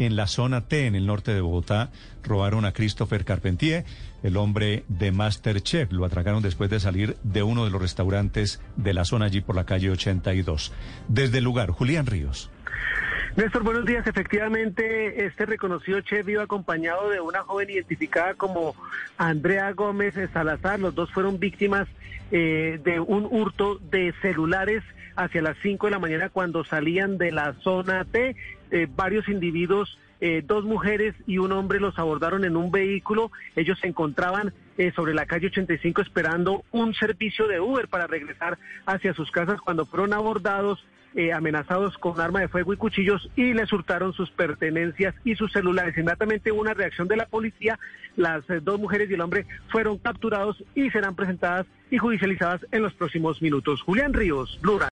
en la zona T, en el norte de Bogotá. Robaron a Christopher Carpentier, el hombre de Masterchef. Lo atracaron después de salir de uno de los restaurantes de la zona allí por la calle 82. Desde el lugar, Julián Ríos. Néstor, buenos días. Efectivamente, este reconocido chef iba acompañado de una joven identificada como Andrea Gómez Salazar. Los dos fueron víctimas eh, de un hurto de celulares hacia las 5 de la mañana cuando salían de la zona T. Eh, varios individuos, eh, dos mujeres y un hombre los abordaron en un vehículo. Ellos se encontraban sobre la calle 85 esperando un servicio de Uber para regresar hacia sus casas cuando fueron abordados eh, amenazados con arma de fuego y cuchillos y les hurtaron sus pertenencias y sus celulares. Inmediatamente hubo una reacción de la policía, las eh, dos mujeres y el hombre fueron capturados y serán presentadas y judicializadas en los próximos minutos. Julián Ríos, Blura.